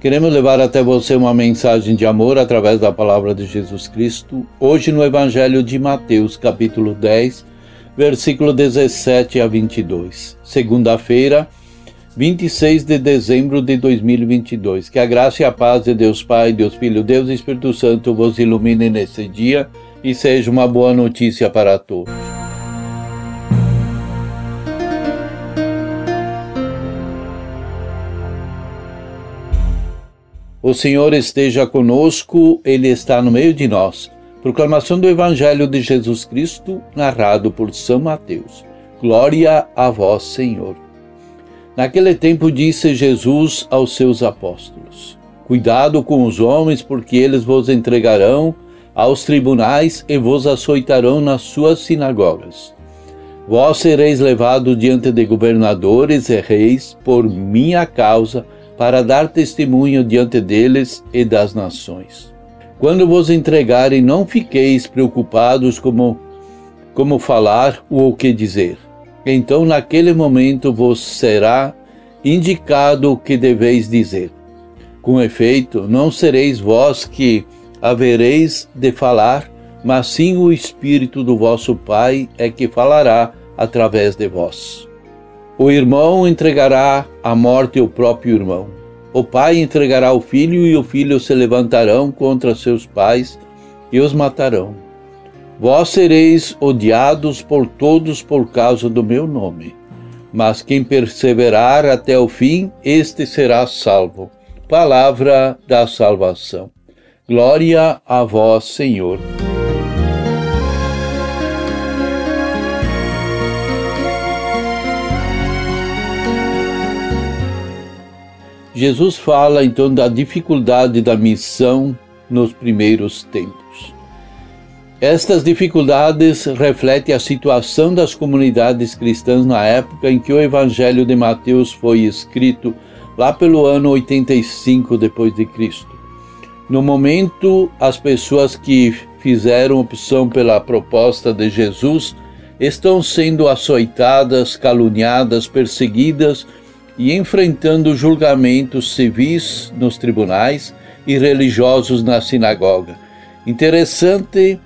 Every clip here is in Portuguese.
Queremos levar até você uma mensagem de amor através da palavra de Jesus Cristo, hoje no Evangelho de Mateus, capítulo 10, versículo 17 a 22. Segunda-feira, 26 de dezembro de 2022. Que a graça e a paz de Deus Pai, Deus Filho, Deus Espírito Santo vos ilumine nesse dia e seja uma boa notícia para todos. O Senhor esteja conosco, Ele está no meio de nós. Proclamação do Evangelho de Jesus Cristo, narrado por São Mateus. Glória a vós, Senhor. Naquele tempo disse Jesus aos seus apóstolos: Cuidado com os homens, porque eles vos entregarão aos tribunais e vos açoitarão nas suas sinagogas. Vós sereis levados diante de governadores e reis por minha causa para dar testemunho diante deles e das nações. Quando vos entregarem, não fiqueis preocupados como, como falar ou o que dizer. Então, naquele momento, vos será indicado o que deveis dizer. Com efeito, não sereis vós que havereis de falar, mas sim o Espírito do vosso Pai é que falará através de vós. O irmão entregará à morte o próprio irmão. O pai entregará o filho, e o filho se levantarão contra seus pais e os matarão. Vós sereis odiados por todos por causa do meu nome. Mas quem perseverar até o fim, este será salvo. Palavra da salvação. Glória a vós, Senhor. Jesus fala então da dificuldade da missão nos primeiros tempos. Estas dificuldades refletem a situação das comunidades cristãs na época em que o Evangelho de Mateus foi escrito, lá pelo ano 85 depois de Cristo. No momento, as pessoas que fizeram opção pela proposta de Jesus estão sendo açoitadas, caluniadas, perseguidas e enfrentando julgamentos civis nos tribunais e religiosos na sinagoga. Interessante,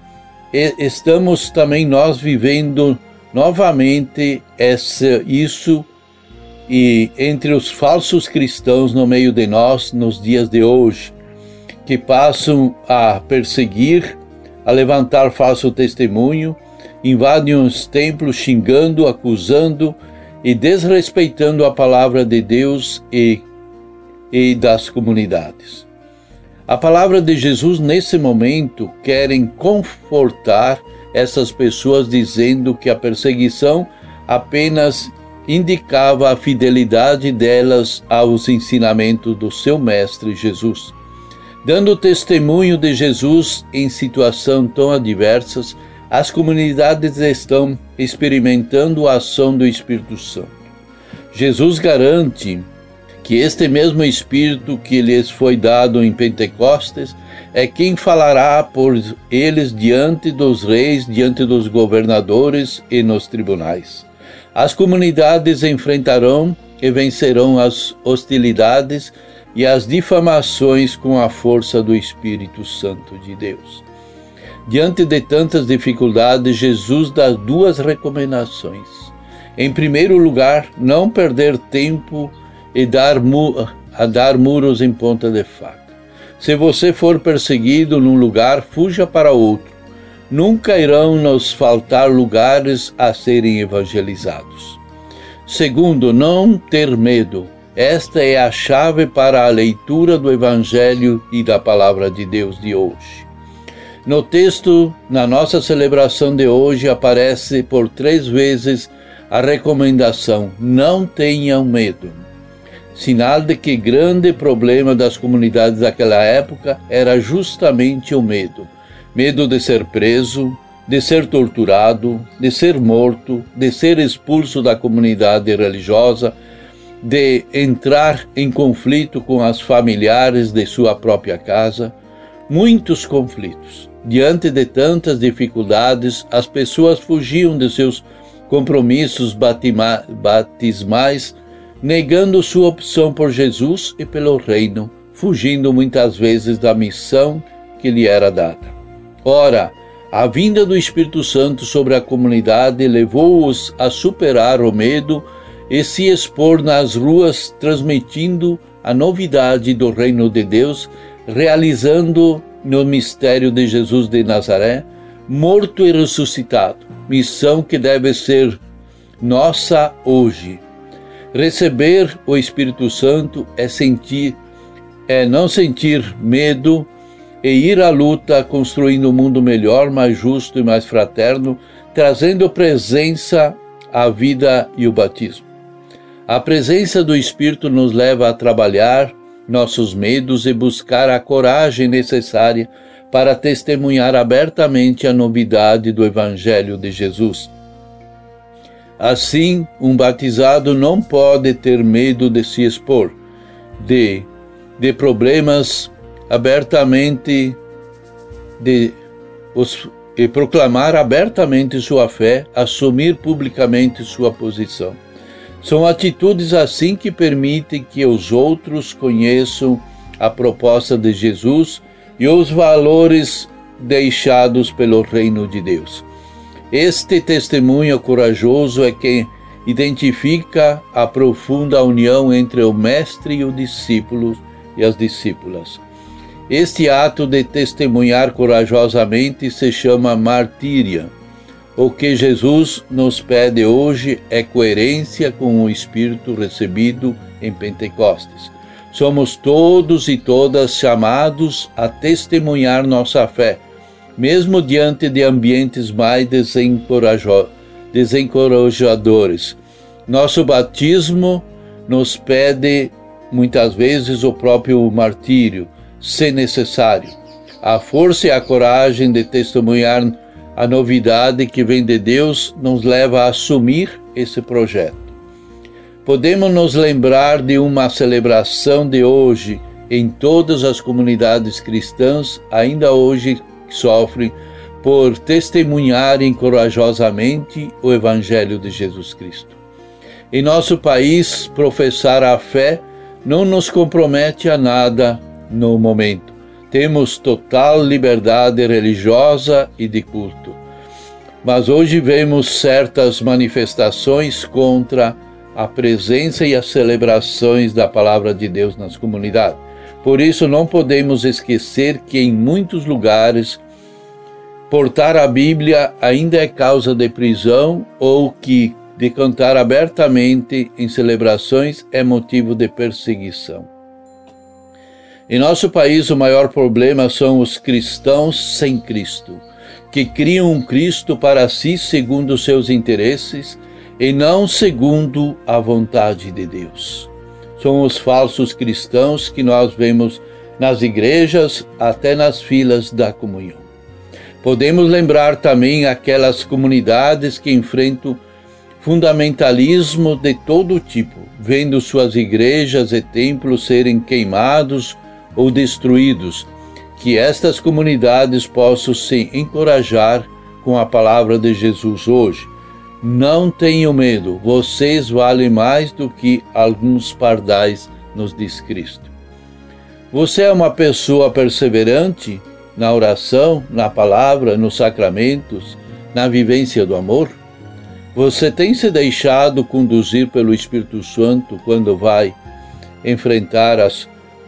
estamos também nós vivendo novamente essa, isso e entre os falsos cristãos no meio de nós nos dias de hoje, que passam a perseguir, a levantar falso testemunho, invadem os templos xingando, acusando, e desrespeitando a palavra de Deus e, e das comunidades. A palavra de Jesus, nesse momento, querem confortar essas pessoas, dizendo que a perseguição apenas indicava a fidelidade delas aos ensinamentos do seu Mestre Jesus. Dando testemunho de Jesus em situações tão adversas, as comunidades estão experimentando a ação do Espírito Santo. Jesus garante que este mesmo Espírito que lhes foi dado em Pentecostes é quem falará por eles diante dos reis, diante dos governadores e nos tribunais. As comunidades enfrentarão e vencerão as hostilidades e as difamações com a força do Espírito Santo de Deus. Diante de tantas dificuldades, Jesus dá duas recomendações. Em primeiro lugar, não perder tempo e dar a dar muros em ponta de faca. Se você for perseguido num lugar, fuja para outro. Nunca irão nos faltar lugares a serem evangelizados. Segundo, não ter medo. Esta é a chave para a leitura do Evangelho e da Palavra de Deus de hoje. No texto, na nossa celebração de hoje, aparece por três vezes a recomendação: não tenham medo. Sinal de que grande problema das comunidades daquela época era justamente o medo. Medo de ser preso, de ser torturado, de ser morto, de ser expulso da comunidade religiosa, de entrar em conflito com as familiares de sua própria casa. Muitos conflitos. Diante de tantas dificuldades, as pessoas fugiam de seus compromissos batismais, negando sua opção por Jesus e pelo reino, fugindo muitas vezes da missão que lhe era dada. Ora, a vinda do Espírito Santo sobre a comunidade levou-os a superar o medo e se expor nas ruas, transmitindo a novidade do reino de Deus, realizando no mistério de Jesus de Nazaré, morto e ressuscitado, missão que deve ser nossa hoje. Receber o Espírito Santo é sentir, é não sentir medo e ir à luta construindo um mundo melhor, mais justo e mais fraterno, trazendo presença à vida e o batismo. A presença do Espírito nos leva a trabalhar nossos medos e buscar a coragem necessária para testemunhar abertamente a novidade do Evangelho de Jesus. Assim, um batizado não pode ter medo de se expor, de, de problemas abertamente, de os, e proclamar abertamente sua fé, assumir publicamente sua posição. São atitudes assim que permitem que os outros conheçam a proposta de Jesus e os valores deixados pelo reino de Deus. Este testemunho corajoso é quem identifica a profunda união entre o mestre e o discípulo e as discípulas. Este ato de testemunhar corajosamente se chama martíria o que Jesus nos pede hoje é coerência com o Espírito recebido em Pentecostes. Somos todos e todas chamados a testemunhar nossa fé, mesmo diante de ambientes mais desencorajadores. Nosso batismo nos pede muitas vezes o próprio martírio, se necessário. A força e a coragem de testemunhar a novidade que vem de Deus nos leva a assumir esse projeto. Podemos nos lembrar de uma celebração de hoje em todas as comunidades cristãs, ainda hoje sofrem por testemunharem corajosamente o Evangelho de Jesus Cristo. Em nosso país, professar a fé não nos compromete a nada no momento temos total liberdade religiosa e de culto. Mas hoje vemos certas manifestações contra a presença e as celebrações da palavra de Deus nas comunidades. Por isso, não podemos esquecer que em muitos lugares portar a Bíblia ainda é causa de prisão ou que de cantar abertamente em celebrações é motivo de perseguição. Em nosso país, o maior problema são os cristãos sem Cristo, que criam um Cristo para si segundo seus interesses e não segundo a vontade de Deus. São os falsos cristãos que nós vemos nas igrejas, até nas filas da comunhão. Podemos lembrar também aquelas comunidades que enfrentam fundamentalismo de todo tipo, vendo suas igrejas e templos serem queimados ou destruídos, que estas comunidades possam se encorajar com a palavra de Jesus hoje. Não tenham medo, vocês valem mais do que alguns pardais, nos diz Cristo. Você é uma pessoa perseverante na oração, na palavra, nos sacramentos, na vivência do amor? Você tem se deixado conduzir pelo Espírito Santo quando vai enfrentar as